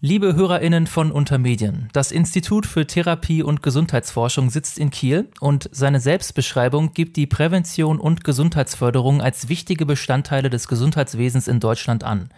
Liebe Hörerinnen von Untermedien, das Institut für Therapie und Gesundheitsforschung sitzt in Kiel und seine Selbstbeschreibung gibt die Prävention und Gesundheitsförderung als wichtige Bestandteile des Gesundheitswesens in Deutschland an.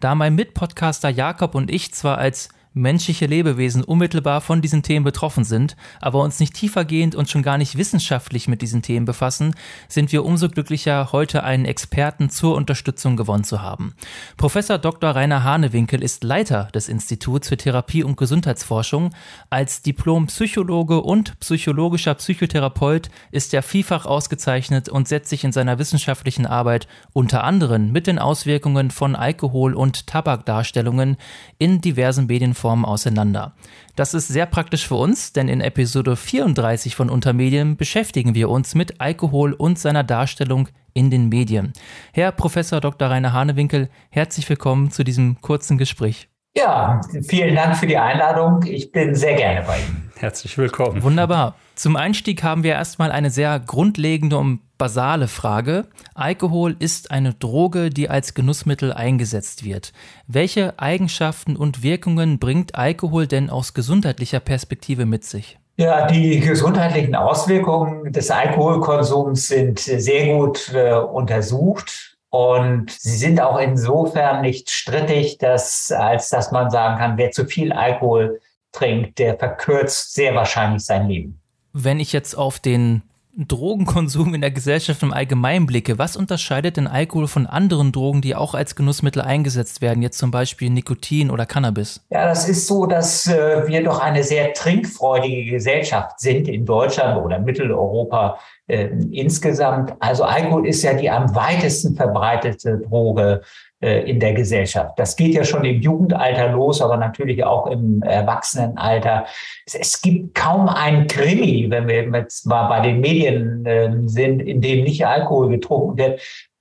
Da mein Mitpodcaster Jakob und ich zwar als menschliche Lebewesen unmittelbar von diesen Themen betroffen sind, aber uns nicht tiefergehend und schon gar nicht wissenschaftlich mit diesen Themen befassen, sind wir umso glücklicher, heute einen Experten zur Unterstützung gewonnen zu haben. Professor Dr. Rainer Hanewinkel ist Leiter des Instituts für Therapie und Gesundheitsforschung. Als Diplom-Psychologe und psychologischer Psychotherapeut ist er vielfach ausgezeichnet und setzt sich in seiner wissenschaftlichen Arbeit unter anderem mit den Auswirkungen von Alkohol- und Tabakdarstellungen in diversen Medien Formen auseinander. Das ist sehr praktisch für uns, denn in Episode 34 von Untermedien beschäftigen wir uns mit Alkohol und seiner Darstellung in den Medien. Herr Professor Dr. Rainer Hanewinkel, herzlich willkommen zu diesem kurzen Gespräch. Ja, vielen Dank für die Einladung. Ich bin sehr gerne bei Ihnen. Herzlich willkommen. Wunderbar. Zum Einstieg haben wir erstmal eine sehr grundlegende und basale Frage. Alkohol ist eine Droge, die als Genussmittel eingesetzt wird. Welche Eigenschaften und Wirkungen bringt Alkohol denn aus gesundheitlicher Perspektive mit sich? Ja, die gesundheitlichen Auswirkungen des Alkoholkonsums sind sehr gut äh, untersucht. Und sie sind auch insofern nicht strittig, dass, als dass man sagen kann, wer zu viel Alkohol trinkt, der verkürzt sehr wahrscheinlich sein Leben. Wenn ich jetzt auf den Drogenkonsum in der Gesellschaft im Allgemeinen blicke, was unterscheidet denn Alkohol von anderen Drogen, die auch als Genussmittel eingesetzt werden, jetzt zum Beispiel Nikotin oder Cannabis? Ja, das ist so, dass äh, wir doch eine sehr trinkfreudige Gesellschaft sind in Deutschland oder Mitteleuropa äh, insgesamt. Also Alkohol ist ja die am weitesten verbreitete Droge äh, in der Gesellschaft. Das geht ja schon im Jugendalter los, aber natürlich auch im Erwachsenenalter. Es, gibt kaum einen Krimi, wenn wir jetzt mal bei den Medien ähm, sind, in dem nicht Alkohol getrunken wird.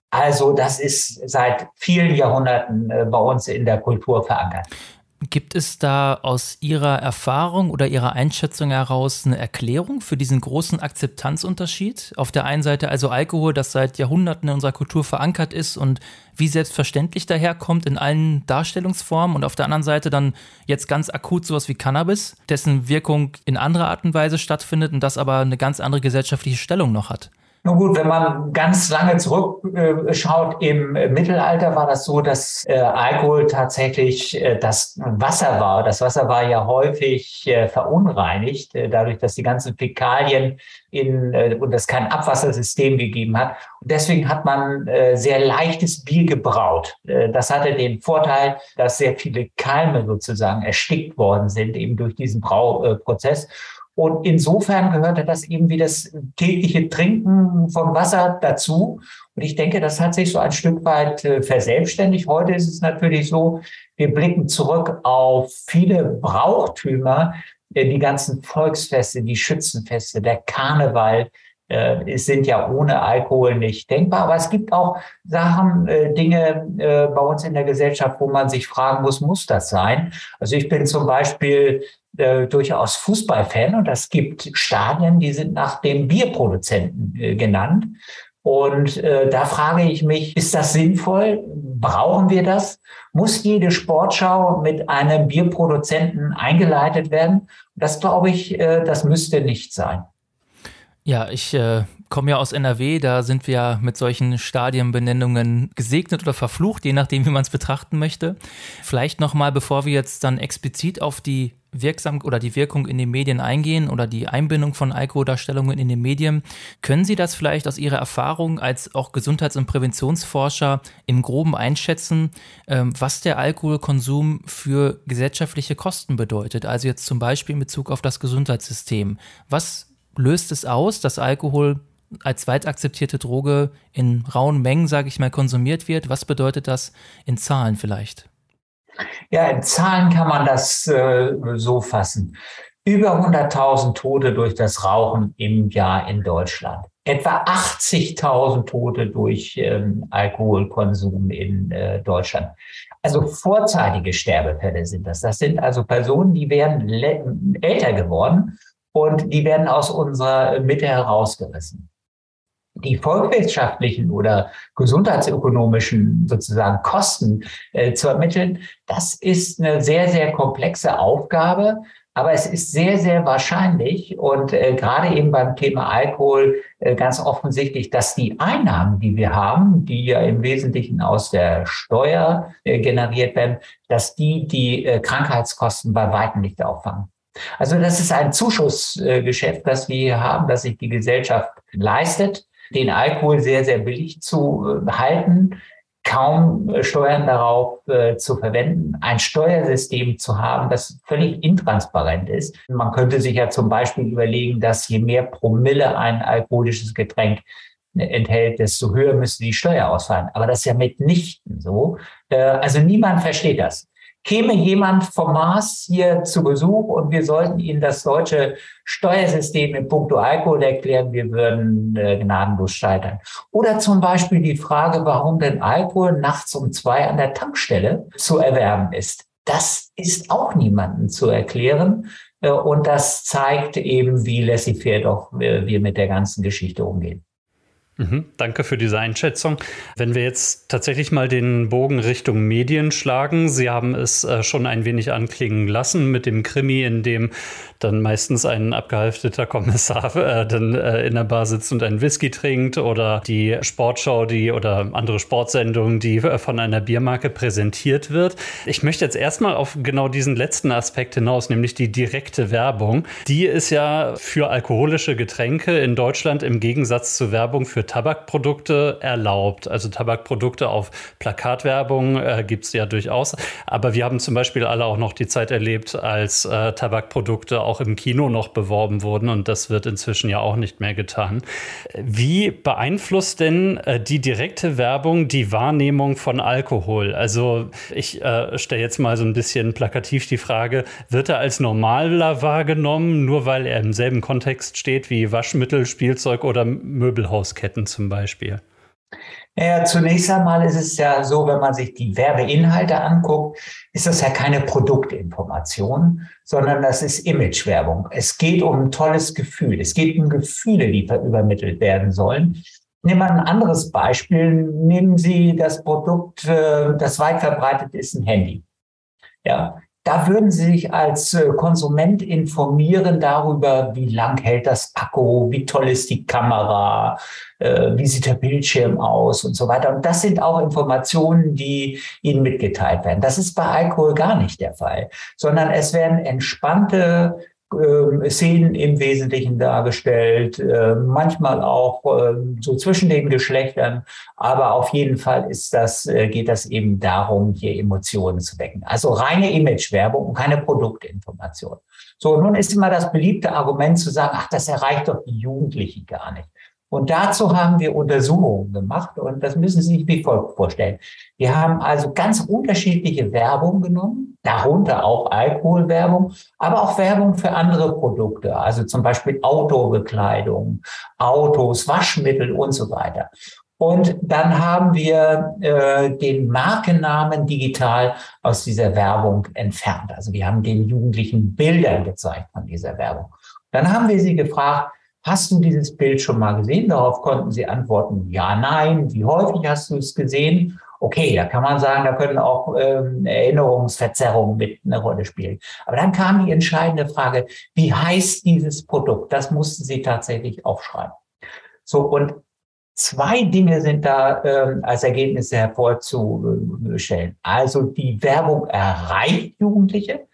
Also das ist seit vielen Jahrhunderten äh, bei uns in der Kultur verankert. Gibt es da aus Ihrer Erfahrung oder Ihrer Einschätzung heraus eine Erklärung für diesen großen Akzeptanzunterschied? Auf der einen Seite also Alkohol, das seit Jahrhunderten in unserer Kultur verankert ist und wie selbstverständlich daherkommt in allen Darstellungsformen und auf der anderen Seite dann jetzt ganz akut sowas wie Cannabis, dessen Wirkung in anderer Art und Weise stattfindet und das aber eine ganz andere gesellschaftliche Stellung noch hat. Nun gut, wenn man ganz lange zurückschaut, im Mittelalter war das so, dass äh, Alkohol tatsächlich äh, das Wasser war. Das Wasser war ja häufig äh, verunreinigt, dadurch, dass die ganzen Fäkalien in, und es kein Abwassersystem gegeben hat. Und deswegen hat man sehr leichtes Bier gebraut. das hatte den Vorteil, dass sehr viele Keime sozusagen erstickt worden sind, eben durch diesen Brauprozess. Und insofern gehörte das eben wie das tägliche Trinken von Wasser dazu. Und ich denke, das hat sich so ein Stück weit äh, verselbstständigt. Heute ist es natürlich so, wir blicken zurück auf viele Brauchtümer, äh, die ganzen Volksfeste, die Schützenfeste, der Karneval, äh, es sind ja ohne Alkohol nicht denkbar. Aber es gibt auch Sachen, Dinge bei uns in der Gesellschaft, wo man sich fragen muss, muss das sein? Also ich bin zum Beispiel äh, durchaus Fußballfan und es gibt Stadien, die sind nach dem Bierproduzenten äh, genannt. Und äh, da frage ich mich, ist das sinnvoll? Brauchen wir das? Muss jede Sportschau mit einem Bierproduzenten eingeleitet werden? Das glaube ich, äh, das müsste nicht sein. Ja, ich äh, komme ja aus NRW, da sind wir ja mit solchen Stadienbenennungen gesegnet oder verflucht, je nachdem, wie man es betrachten möchte. Vielleicht nochmal, bevor wir jetzt dann explizit auf die Wirksam oder die Wirkung in den Medien eingehen oder die Einbindung von Alkoholdarstellungen in den Medien. Können Sie das vielleicht aus Ihrer Erfahrung als auch Gesundheits- und Präventionsforscher im Groben einschätzen, ähm, was der Alkoholkonsum für gesellschaftliche Kosten bedeutet? Also jetzt zum Beispiel in Bezug auf das Gesundheitssystem. Was löst es aus, dass Alkohol als weit akzeptierte Droge in rauen Mengen, sage ich mal, konsumiert wird? Was bedeutet das in Zahlen vielleicht? Ja, in Zahlen kann man das äh, so fassen. Über 100.000 Tote durch das Rauchen im Jahr in Deutschland. Etwa 80.000 Tote durch ähm, Alkoholkonsum in äh, Deutschland. Also vorzeitige Sterbefälle sind das. Das sind also Personen, die werden älter geworden und die werden aus unserer Mitte herausgerissen. Die volkswirtschaftlichen oder gesundheitsökonomischen sozusagen Kosten äh, zu ermitteln, das ist eine sehr, sehr komplexe Aufgabe. Aber es ist sehr, sehr wahrscheinlich und äh, gerade eben beim Thema Alkohol äh, ganz offensichtlich, dass die Einnahmen, die wir haben, die ja im Wesentlichen aus der Steuer äh, generiert werden, dass die die äh, Krankheitskosten bei weitem nicht auffangen. Also das ist ein Zuschussgeschäft, das wir hier haben, das sich die Gesellschaft leistet, den Alkohol sehr, sehr billig zu äh, halten kaum Steuern darauf äh, zu verwenden, ein Steuersystem zu haben, das völlig intransparent ist. Man könnte sich ja zum Beispiel überlegen, dass je mehr Promille ein alkoholisches Getränk äh, enthält, desto höher müsste die Steuer ausfallen. Aber das ist ja mitnichten so. Also niemand versteht das käme jemand vom Mars hier zu Besuch und wir sollten Ihnen das deutsche Steuersystem in puncto Alkohol erklären, wir würden äh, gnadenlos scheitern. Oder zum Beispiel die Frage, warum denn Alkohol nachts um zwei an der Tankstelle zu erwerben ist. Das ist auch niemandem zu erklären. Äh, und das zeigt eben, wie laissez-faire doch äh, wir mit der ganzen Geschichte umgehen. Mhm, danke für diese Einschätzung. Wenn wir jetzt tatsächlich mal den Bogen Richtung Medien schlagen, Sie haben es äh, schon ein wenig anklingen lassen mit dem Krimi, in dem dann meistens ein abgehalfteter Kommissar äh, dann äh, in der Bar sitzt und einen Whisky trinkt oder die Sportschau, die oder andere Sportsendungen, die äh, von einer Biermarke präsentiert wird. Ich möchte jetzt erstmal auf genau diesen letzten Aspekt hinaus, nämlich die direkte Werbung. Die ist ja für alkoholische Getränke in Deutschland im Gegensatz zur Werbung für Tabakprodukte erlaubt. Also Tabakprodukte auf Plakatwerbung äh, gibt es ja durchaus. Aber wir haben zum Beispiel alle auch noch die Zeit erlebt, als äh, Tabakprodukte auch im Kino noch beworben wurden. Und das wird inzwischen ja auch nicht mehr getan. Wie beeinflusst denn äh, die direkte Werbung die Wahrnehmung von Alkohol? Also ich äh, stelle jetzt mal so ein bisschen plakativ die Frage, wird er als normaler wahrgenommen, nur weil er im selben Kontext steht wie Waschmittel, Spielzeug oder Möbelhausketten? Produkten zum Beispiel? Ja, zunächst einmal ist es ja so, wenn man sich die Werbeinhalte anguckt, ist das ja keine Produktinformation, sondern das ist Imagewerbung. Es geht um ein tolles Gefühl. Es geht um Gefühle, die übermittelt werden sollen. Nehmen wir ein anderes Beispiel. Nehmen Sie das Produkt, äh, das weit verbreitet ist, ein Handy. Ja, da würden Sie sich als äh, Konsument informieren darüber, wie lang hält das Akku, wie toll ist die Kamera, äh, wie sieht der Bildschirm aus und so weiter. Und das sind auch Informationen, die Ihnen mitgeteilt werden. Das ist bei Alkohol gar nicht der Fall, sondern es werden entspannte äh, Szenen im Wesentlichen dargestellt, äh, manchmal auch äh, so zwischen den Geschlechtern, aber auf jeden Fall ist das, äh, geht das eben darum, hier Emotionen zu wecken. Also reine Imagewerbung und keine Produktinformation. So, nun ist immer das beliebte Argument zu sagen, ach, das erreicht doch die Jugendlichen gar nicht. Und dazu haben wir Untersuchungen gemacht und das müssen Sie sich wie folgt vorstellen. Wir haben also ganz unterschiedliche Werbung genommen, darunter auch Alkoholwerbung, aber auch Werbung für andere Produkte, also zum Beispiel Autobekleidung, Autos, Waschmittel und so weiter. Und dann haben wir äh, den Markennamen digital aus dieser Werbung entfernt. Also wir haben den Jugendlichen Bildern gezeigt von dieser Werbung. Dann haben wir sie gefragt, Hast du dieses Bild schon mal gesehen? Darauf konnten sie antworten, ja, nein. Wie häufig hast du es gesehen? Okay, da kann man sagen, da können auch ähm, Erinnerungsverzerrungen mit eine Rolle spielen. Aber dann kam die entscheidende Frage, wie heißt dieses Produkt? Das mussten sie tatsächlich aufschreiben. So, und zwei Dinge sind da ähm, als Ergebnisse hervorzustellen. Also die Werbung erreicht Jugendliche.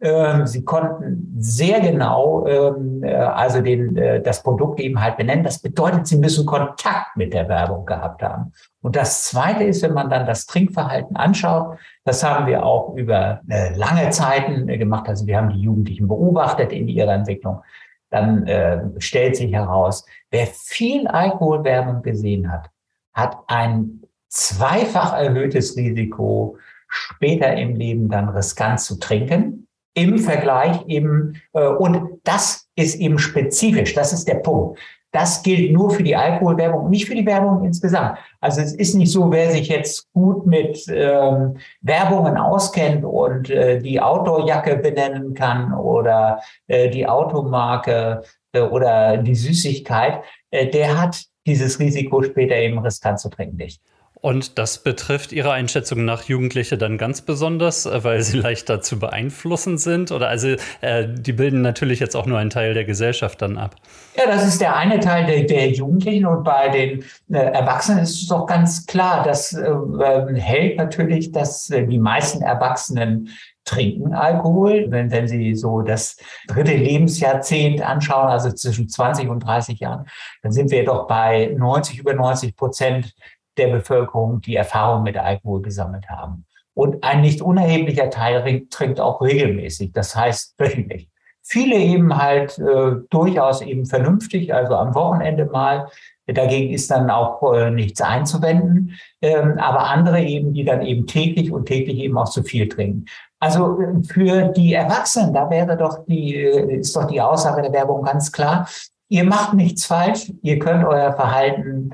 Ähm, sie konnten sehr genau ähm, äh, also den, äh, das Produkt eben halt benennen. Das bedeutet, Sie müssen Kontakt mit der Werbung gehabt haben. Und das Zweite ist, wenn man dann das Trinkverhalten anschaut, das haben wir auch über äh, lange Zeiten gemacht. Also wir haben die Jugendlichen beobachtet in ihrer Entwicklung. Dann äh, stellt sich heraus, wer viel Alkoholwerbung gesehen hat, hat ein zweifach erhöhtes Risiko, später im Leben dann riskant zu trinken im Vergleich eben, äh, und das ist eben spezifisch, das ist der Punkt. Das gilt nur für die Alkoholwerbung nicht für die Werbung insgesamt. Also es ist nicht so, wer sich jetzt gut mit ähm, Werbungen auskennt und äh, die Outdoorjacke benennen kann oder äh, die Automarke äh, oder die Süßigkeit, äh, der hat dieses Risiko später eben riskant zu trinken nicht. Und das betrifft Ihrer Einschätzung nach Jugendliche dann ganz besonders, äh, weil sie leichter zu beeinflussen sind? Oder also äh, die bilden natürlich jetzt auch nur einen Teil der Gesellschaft dann ab. Ja, das ist der eine Teil der, der Jugendlichen und bei den äh, Erwachsenen ist es doch ganz klar, das äh, ähm, hält natürlich, dass äh, die meisten Erwachsenen trinken Alkohol. Wenn, wenn Sie so das dritte Lebensjahrzehnt anschauen, also zwischen 20 und 30 Jahren, dann sind wir doch bei 90, über 90 Prozent der Bevölkerung, die Erfahrung mit Alkohol gesammelt haben. Und ein nicht unerheblicher Teil trinkt auch regelmäßig, das heißt wöchentlich. Viele eben halt äh, durchaus eben vernünftig, also am Wochenende mal. Dagegen ist dann auch äh, nichts einzuwenden. Ähm, aber andere eben, die dann eben täglich und täglich eben auch zu viel trinken. Also äh, für die Erwachsenen, da wäre doch die, äh, ist doch die Aussage der Werbung ganz klar. Ihr macht nichts falsch. Ihr könnt euer Verhalten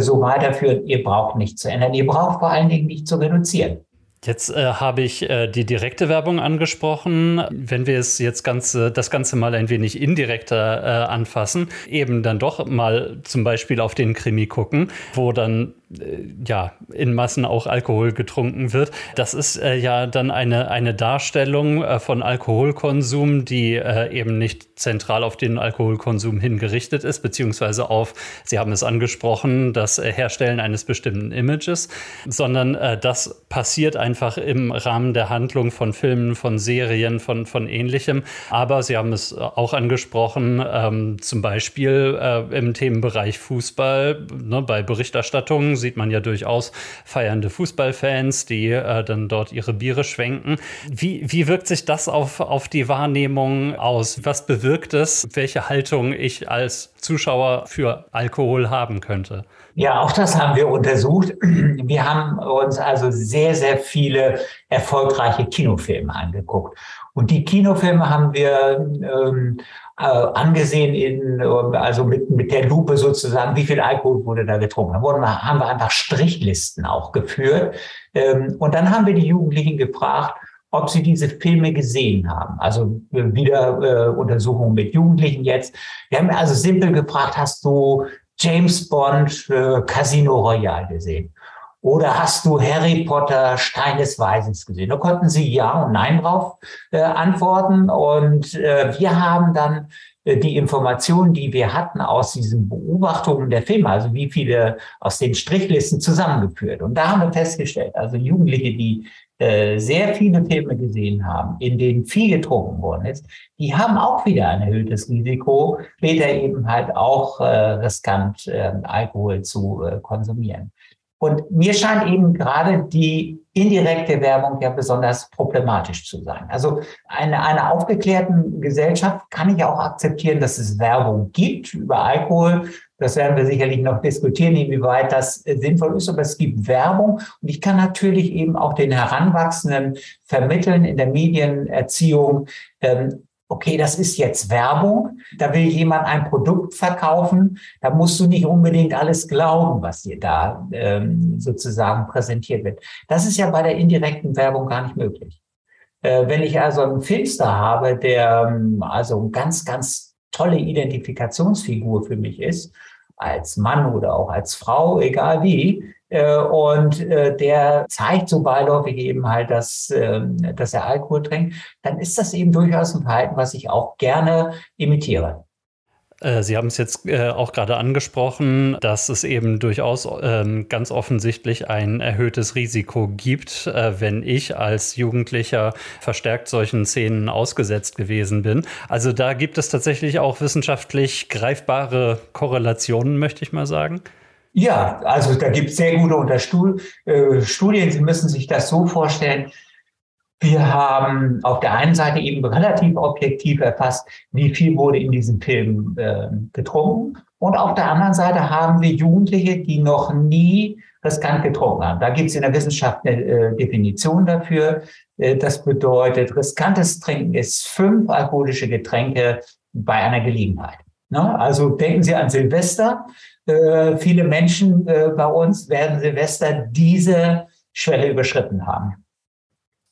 so weiterführen. Ihr braucht nichts zu ändern. Ihr braucht vor allen Dingen nicht zu reduzieren. Jetzt äh, habe ich äh, die direkte Werbung angesprochen. Wenn wir es jetzt ganze, das Ganze mal ein wenig indirekter äh, anfassen, eben dann doch mal zum Beispiel auf den Krimi gucken, wo dann äh, ja, in Massen auch Alkohol getrunken wird. Das ist äh, ja dann eine, eine Darstellung äh, von Alkoholkonsum, die äh, eben nicht zentral auf den Alkoholkonsum hingerichtet ist, beziehungsweise auf, Sie haben es angesprochen, das äh, Herstellen eines bestimmten Images, sondern äh, das passiert einfach im Rahmen der Handlung von Filmen, von Serien, von, von ähnlichem. Aber Sie haben es auch angesprochen, ähm, zum Beispiel im Themenbereich Fußball, ne, bei Berichterstattungen sieht man ja durchaus feiernde Fußballfans, die äh, dann dort ihre Biere schwenken. Wie, wie wirkt sich das auf, auf die Wahrnehmung aus? Was bewirkt es, welche Haltung ich als Zuschauer für Alkohol haben könnte? Ja, auch das haben wir untersucht. Wir haben uns also sehr, sehr viele erfolgreiche Kinofilme angeguckt. Und die Kinofilme haben wir ähm, äh, angesehen in, also mit, mit der Lupe sozusagen, wie viel Alkohol wurde da getrunken. Da wurden haben wir einfach Strichlisten auch geführt. Ähm, und dann haben wir die Jugendlichen gefragt, ob sie diese Filme gesehen haben. Also äh, wieder äh, Untersuchungen mit Jugendlichen jetzt. Wir haben also simpel gefragt, hast du James Bond äh, Casino Royale gesehen? Oder hast du Harry Potter Stein des Weisens gesehen? Da konnten sie Ja und Nein drauf äh, antworten. Und äh, wir haben dann äh, die Informationen, die wir hatten aus diesen Beobachtungen der Filme, also wie viele aus den Strichlisten zusammengeführt. Und da haben wir festgestellt, also Jugendliche, die äh, sehr viele Filme gesehen haben, in denen viel getrunken worden ist, die haben auch wieder ein erhöhtes Risiko, später eben halt auch äh, riskant äh, Alkohol zu äh, konsumieren. Und mir scheint eben gerade die indirekte Werbung ja besonders problematisch zu sein. Also eine, einer aufgeklärten Gesellschaft kann ich auch akzeptieren, dass es Werbung gibt über Alkohol. Das werden wir sicherlich noch diskutieren, inwieweit das sinnvoll ist. Aber es gibt Werbung und ich kann natürlich eben auch den Heranwachsenden vermitteln in der Medienerziehung, ähm, okay, das ist jetzt Werbung, da will jemand ein Produkt verkaufen, da musst du nicht unbedingt alles glauben, was dir da ähm, sozusagen präsentiert wird. Das ist ja bei der indirekten Werbung gar nicht möglich. Äh, wenn ich also einen Filmstar habe, der ähm, also ganz, ganz tolle Identifikationsfigur für mich ist, als Mann oder auch als Frau, egal wie, äh, und äh, der zeigt so beiläufig eben halt, dass, ähm, dass er Alkohol trinkt, dann ist das eben durchaus ein Verhalten, was ich auch gerne imitiere. Äh, Sie haben es jetzt äh, auch gerade angesprochen, dass es eben durchaus ähm, ganz offensichtlich ein erhöhtes Risiko gibt, äh, wenn ich als Jugendlicher verstärkt solchen Szenen ausgesetzt gewesen bin. Also da gibt es tatsächlich auch wissenschaftlich greifbare Korrelationen, möchte ich mal sagen. Ja, also da gibt es sehr gute Unterstudien. Sie müssen sich das so vorstellen, wir haben auf der einen Seite eben relativ objektiv erfasst, wie viel wurde in diesem Film äh, getrunken. Und auf der anderen Seite haben wir Jugendliche, die noch nie riskant getrunken haben. Da gibt es in der Wissenschaft eine äh, Definition dafür. Äh, das bedeutet, riskantes Trinken ist fünf alkoholische Getränke bei einer Gelegenheit. Ne? Also denken Sie an Silvester. Äh, viele Menschen äh, bei uns werden Silvester diese Schwelle überschritten haben.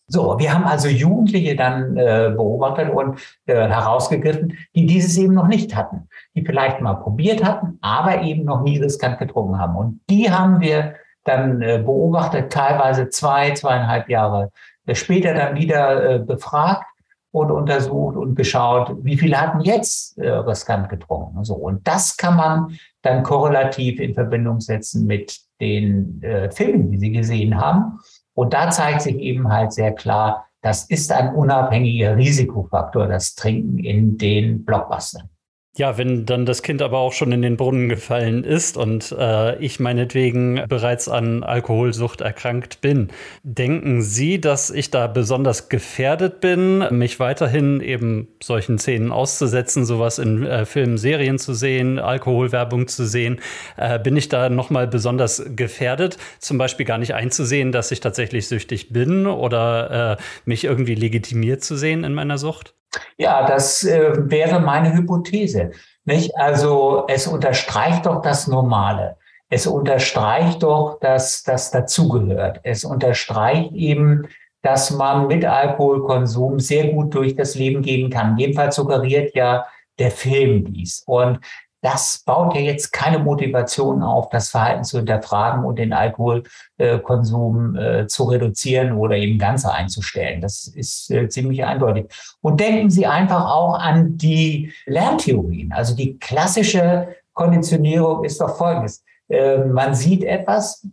So, wir haben also Jugendliche dann äh, beobachtet und äh, herausgegriffen, die dieses eben noch nicht hatten, die vielleicht mal probiert hatten, aber eben noch nie riskant getrunken haben. Und die haben wir dann äh, beobachtet, teilweise zwei, zweieinhalb Jahre später dann wieder äh, befragt und untersucht und geschaut, wie viele hatten jetzt äh, riskant getrunken. So, und das kann man dann korrelativ in Verbindung setzen mit den äh, Filmen, die sie gesehen haben. Und da zeigt sich eben halt sehr klar, das ist ein unabhängiger Risikofaktor, das Trinken in den Blockbustern. Ja, wenn dann das Kind aber auch schon in den Brunnen gefallen ist und äh, ich meinetwegen bereits an Alkoholsucht erkrankt bin, denken Sie, dass ich da besonders gefährdet bin, mich weiterhin eben solchen Szenen auszusetzen, sowas in äh, Filmen, Serien zu sehen, Alkoholwerbung zu sehen? Äh, bin ich da nochmal besonders gefährdet, zum Beispiel gar nicht einzusehen, dass ich tatsächlich süchtig bin oder äh, mich irgendwie legitimiert zu sehen in meiner Sucht? Ja, das äh, wäre meine Hypothese. Nicht? Also es unterstreicht doch das Normale. Es unterstreicht doch, dass das dazugehört. Es unterstreicht eben, dass man mit Alkoholkonsum sehr gut durch das Leben gehen kann. Jedenfalls suggeriert ja der Film dies. Und das baut ja jetzt keine Motivation auf, das Verhalten zu hinterfragen und den Alkoholkonsum äh, zu reduzieren oder eben ganz einzustellen. Das ist äh, ziemlich eindeutig. Und denken Sie einfach auch an die Lerntheorien. Also die klassische Konditionierung ist doch folgendes. Äh, man sieht etwas,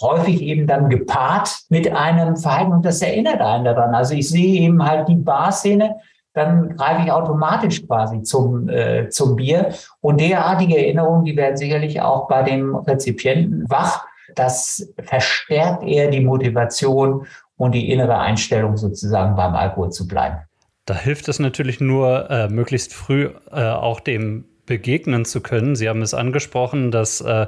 häufig eben dann gepaart mit einem Verhalten und das erinnert einen daran. Also ich sehe eben halt die Barszene, dann greife ich automatisch quasi zum, äh, zum Bier. Und derartige Erinnerungen, die werden sicherlich auch bei dem Rezipienten wach. Das verstärkt eher die Motivation und die innere Einstellung sozusagen beim Alkohol zu bleiben. Da hilft es natürlich nur, äh, möglichst früh äh, auch dem begegnen zu können. Sie haben es angesprochen, dass äh,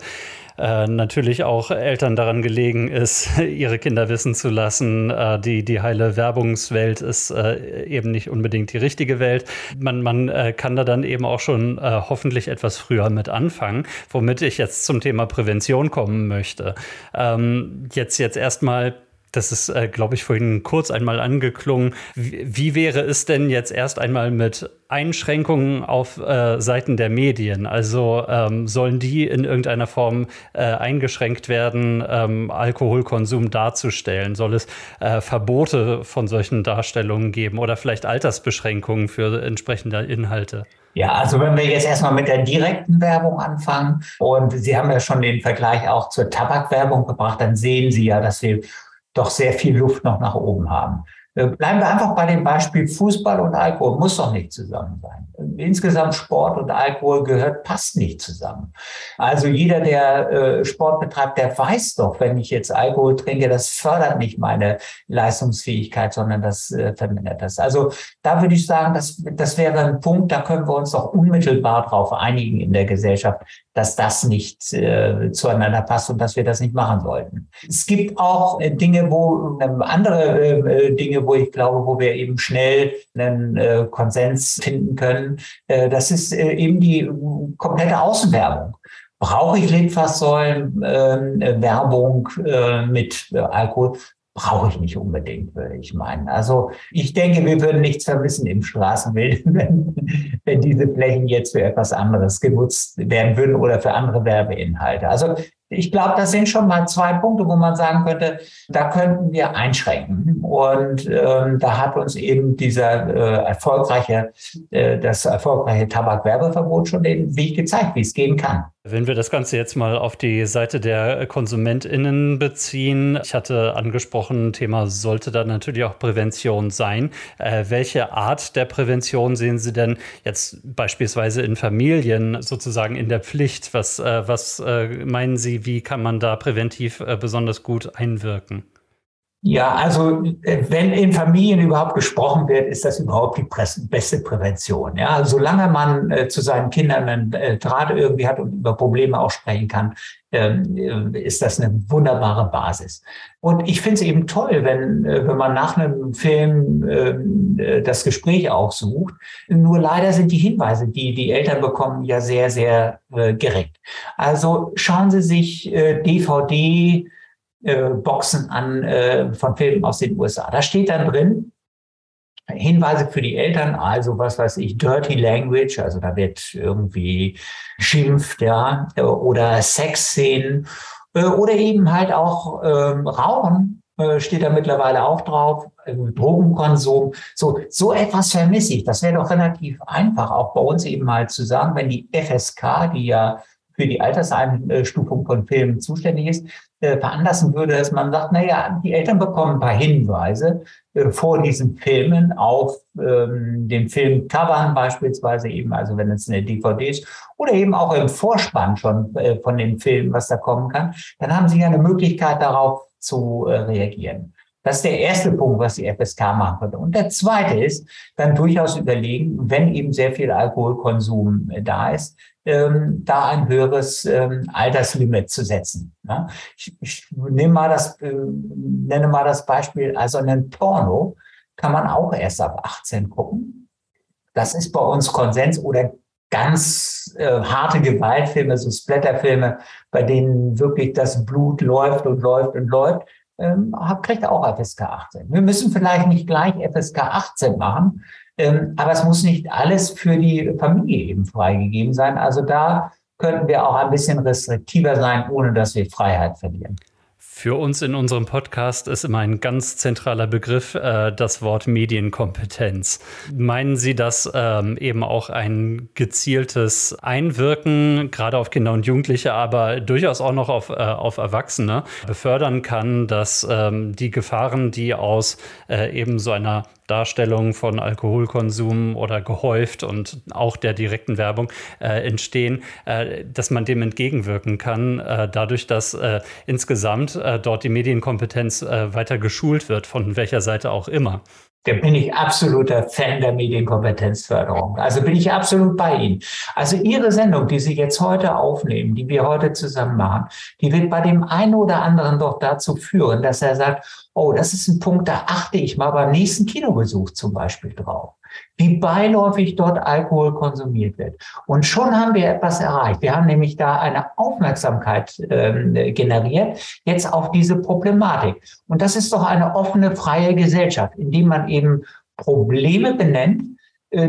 äh, natürlich auch Eltern daran gelegen ist, ihre Kinder wissen zu lassen, äh, die, die heile Werbungswelt ist äh, eben nicht unbedingt die richtige Welt. Man, man äh, kann da dann eben auch schon äh, hoffentlich etwas früher mit anfangen, womit ich jetzt zum Thema Prävention kommen möchte. Ähm, jetzt, jetzt erstmal das ist, äh, glaube ich, vorhin kurz einmal angeklungen. Wie, wie, wäre es denn jetzt erst einmal mit Einschränkungen auf äh, Seiten der Medien? Also ähm, sollen die in irgendeiner Form äh, eingeschränkt werden, ähm, Alkoholkonsum darzustellen? Soll es äh, Verbote von solchen Darstellungen geben oder vielleicht Altersbeschränkungen für entsprechende Inhalte? Ja, also wenn wir jetzt erstmal mit der direkten Werbung anfangen und Sie haben ja schon den Vergleich auch zur Tabakwerbung gebracht, dann sehen Sie ja, dass wir doch sehr viel Luft noch nach oben haben. Äh, bleiben wir einfach bei dem Beispiel Fußball und Alkohol muss doch nicht zusammen sein. Insgesamt Sport und Alkohol gehört, passt nicht zusammen. Also jeder, der äh, Sport betreibt, der weiß doch, wenn ich jetzt Alkohol trinke, das fördert nicht meine Leistungsfähigkeit, sondern das äh, vermindert das. Also da würde ich sagen, das, das wäre ein Punkt, da können wir uns doch unmittelbar darauf einigen in der Gesellschaft, dass das nicht äh, zueinander passt und dass wir das nicht machen sollten. Es gibt auch äh, Dinge, wo äh, andere äh, Dinge, wo ich glaube, wo wir eben schnell einen äh, Konsens finden können. Äh, das ist äh, eben die komplette Außenwerbung. Brauche ich Litfaßsäulen, äh, Werbung äh, mit äh, Alkohol? Brauche ich nicht unbedingt, würde ich meinen. Also ich denke, wir würden nichts vermissen im Straßenbild, wenn, wenn diese Flächen jetzt für etwas anderes genutzt werden würden oder für andere Werbeinhalte. Also ich glaube, das sind schon mal zwei Punkte, wo man sagen könnte, da könnten wir einschränken. Und ähm, da hat uns eben dieser äh, erfolgreiche, äh, das erfolgreiche Tabakwerbeverbot schon den Weg gezeigt, wie es gehen kann. Wenn wir das Ganze jetzt mal auf die Seite der KonsumentInnen beziehen, ich hatte angesprochen, Thema sollte da natürlich auch Prävention sein. Äh, welche Art der Prävention sehen Sie denn jetzt beispielsweise in Familien sozusagen in der Pflicht? Was, äh, was äh, meinen Sie, wie kann man da präventiv äh, besonders gut einwirken? Ja, also äh, wenn in Familien überhaupt gesprochen wird, ist das überhaupt die beste Prävention. Ja, also solange man äh, zu seinen Kindern einen äh, Draht irgendwie hat und über Probleme auch sprechen kann, ähm, äh, ist das eine wunderbare Basis. Und ich finde es eben toll, wenn, äh, wenn man nach einem Film ähm, äh, das Gespräch auch sucht. Nur leider sind die Hinweise, die die Eltern bekommen, ja sehr, sehr gering. Also schauen Sie sich DVD äh, Boxen an äh, von Filmen aus den USA. Da steht dann drin, Hinweise für die Eltern, also was weiß ich, Dirty Language, also da wird irgendwie schimpft, ja, oder Sexszenen äh, oder eben halt auch ähm, Rauchen äh, steht da mittlerweile auch drauf, äh, Drogenkonsum. So, so etwas vermisse ich. Das wäre doch relativ einfach, auch bei uns eben mal zu sagen, wenn die FSK, die ja für die Alterseinstufung von Filmen zuständig ist, äh, veranlassen würde, dass man sagt, na ja, die Eltern bekommen ein paar Hinweise äh, vor diesen Filmen auf ähm, den Filmcovern beispielsweise eben, also wenn es eine DVD ist, oder eben auch im Vorspann schon äh, von den Filmen, was da kommen kann, dann haben sie ja eine Möglichkeit darauf zu äh, reagieren. Das ist der erste Punkt, was die FSK machen könnte. Und der zweite ist, dann durchaus überlegen, wenn eben sehr viel Alkoholkonsum äh, da ist, ähm, da ein höheres ähm, Alterslimit zu setzen. Ja? Ich, ich nehme mal das, äh, nenne mal das Beispiel, also einen Porno kann man auch erst ab 18 gucken. Das ist bei uns Konsens oder ganz äh, harte Gewaltfilme, so Splatterfilme, bei denen wirklich das Blut läuft und läuft und läuft, ähm, kriegt auch FSK 18. Wir müssen vielleicht nicht gleich FSK 18 machen, ähm, aber es muss nicht alles für die Familie eben freigegeben sein. Also da könnten wir auch ein bisschen restriktiver sein, ohne dass wir Freiheit verlieren. Für uns in unserem Podcast ist immer ein ganz zentraler Begriff äh, das Wort Medienkompetenz. Meinen Sie, dass ähm, eben auch ein gezieltes Einwirken, gerade auf Kinder und Jugendliche, aber durchaus auch noch auf, äh, auf Erwachsene, befördern kann, dass ähm, die Gefahren, die aus äh, eben so einer Darstellungen von Alkoholkonsum oder gehäuft und auch der direkten Werbung äh, entstehen, äh, dass man dem entgegenwirken kann, äh, dadurch, dass äh, insgesamt äh, dort die Medienkompetenz äh, weiter geschult wird, von welcher Seite auch immer. Da bin ich absoluter Fan der Medienkompetenzförderung. Also bin ich absolut bei Ihnen. Also Ihre Sendung, die Sie jetzt heute aufnehmen, die wir heute zusammen machen, die wird bei dem einen oder anderen doch dazu führen, dass er sagt, oh, das ist ein Punkt, da achte ich mal beim nächsten Kinobesuch zum Beispiel drauf wie beiläufig dort Alkohol konsumiert wird. Und schon haben wir etwas erreicht. Wir haben nämlich da eine Aufmerksamkeit ähm, generiert, jetzt auf diese Problematik. Und das ist doch eine offene, freie Gesellschaft, in die man eben Probleme benennt, äh,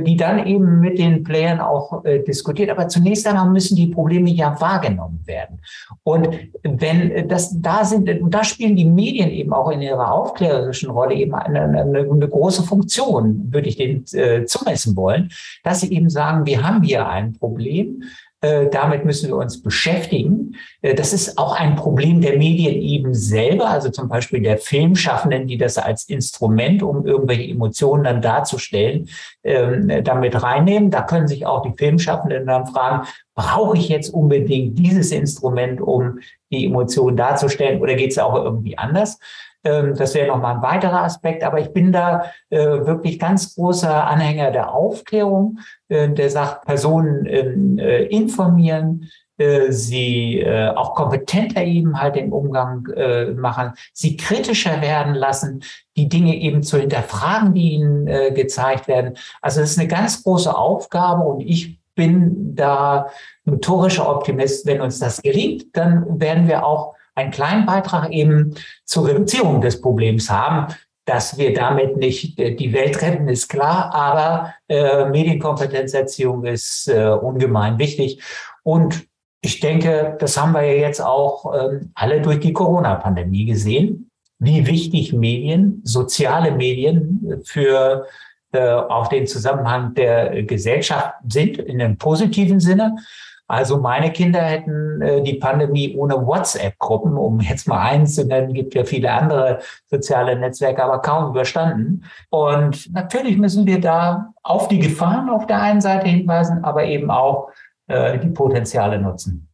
die dann eben mit den Playern auch äh, diskutiert. Aber zunächst einmal müssen die Probleme ja wahrgenommen werden. Und wenn äh, das da sind, und da spielen die Medien eben auch in ihrer aufklärerischen Rolle eben eine, eine, eine große Funktion, würde ich denen äh, zumessen wollen, dass sie eben sagen, wir haben hier ein Problem, äh, damit müssen wir uns beschäftigen. Äh, das ist auch ein Problem der Medien eben selber, also zum Beispiel der Filmschaffenden, die das als Instrument, um irgendwelche Emotionen dann darzustellen, ähm, damit reinnehmen. Da können sich auch die Filmschaffenden dann fragen, brauche ich jetzt unbedingt dieses Instrument, um die Emotionen darzustellen oder geht es auch irgendwie anders? Ähm, das wäre nochmal ein weiterer Aspekt. Aber ich bin da äh, wirklich ganz großer Anhänger der Aufklärung, äh, der sagt, Personen ähm, äh, informieren, sie auch kompetenter eben halt den Umgang machen, sie kritischer werden lassen, die Dinge eben zu hinterfragen, die ihnen gezeigt werden. Also es ist eine ganz große Aufgabe und ich bin da notorischer Optimist. Wenn uns das gelingt, dann werden wir auch einen kleinen Beitrag eben zur Reduzierung des Problems haben. Dass wir damit nicht äh, die Welt retten, ist klar, aber äh, Medienkompetenzerziehung ist äh, ungemein wichtig. Und ich denke, das haben wir ja jetzt auch äh, alle durch die Corona-Pandemie gesehen, wie wichtig Medien, soziale Medien für äh, auch den Zusammenhang der Gesellschaft sind in einem positiven Sinne. Also meine Kinder hätten äh, die Pandemie ohne WhatsApp-Gruppen, um jetzt mal eins zu nennen, gibt ja viele andere soziale Netzwerke, aber kaum überstanden. Und natürlich müssen wir da auf die Gefahren auf der einen Seite hinweisen, aber eben auch äh, die Potenziale nutzen.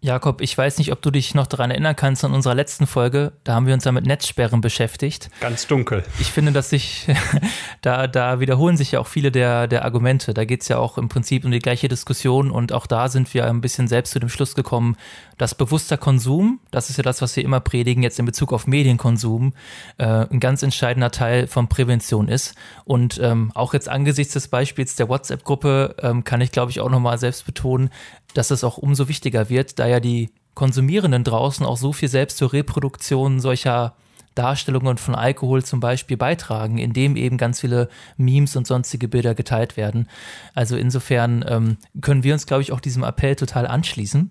Jakob, ich weiß nicht, ob du dich noch daran erinnern kannst an unserer letzten Folge. Da haben wir uns ja mit Netzsperren beschäftigt. Ganz dunkel. Ich finde, dass sich, da, da wiederholen sich ja auch viele der, der Argumente. Da geht es ja auch im Prinzip um die gleiche Diskussion und auch da sind wir ein bisschen selbst zu dem Schluss gekommen, dass bewusster Konsum, das ist ja das, was wir immer predigen, jetzt in Bezug auf Medienkonsum, äh, ein ganz entscheidender Teil von Prävention ist. Und ähm, auch jetzt angesichts des Beispiels der WhatsApp-Gruppe ähm, kann ich, glaube ich, auch nochmal selbst betonen, dass es auch umso wichtiger wird, da ja die Konsumierenden draußen auch so viel selbst zur Reproduktion solcher Darstellungen von Alkohol zum Beispiel beitragen, indem eben ganz viele Memes und sonstige Bilder geteilt werden. Also insofern ähm, können wir uns, glaube ich, auch diesem Appell total anschließen.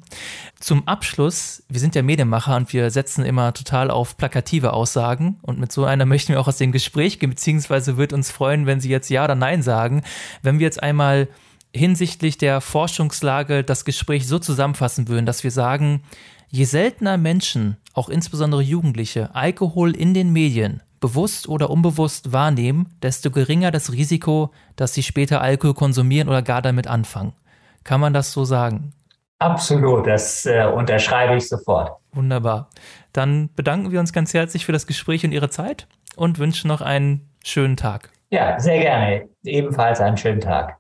Zum Abschluss, wir sind ja Medienmacher und wir setzen immer total auf plakative Aussagen und mit so einer möchten wir auch aus dem Gespräch gehen, beziehungsweise wird uns freuen, wenn Sie jetzt Ja oder Nein sagen. Wenn wir jetzt einmal hinsichtlich der Forschungslage das Gespräch so zusammenfassen würden, dass wir sagen, Je seltener Menschen, auch insbesondere Jugendliche, Alkohol in den Medien bewusst oder unbewusst wahrnehmen, desto geringer das Risiko, dass sie später Alkohol konsumieren oder gar damit anfangen. Kann man das so sagen? Absolut, das äh, unterschreibe ich sofort. Wunderbar. Dann bedanken wir uns ganz herzlich für das Gespräch und Ihre Zeit und wünschen noch einen schönen Tag. Ja, sehr gerne. Ebenfalls einen schönen Tag.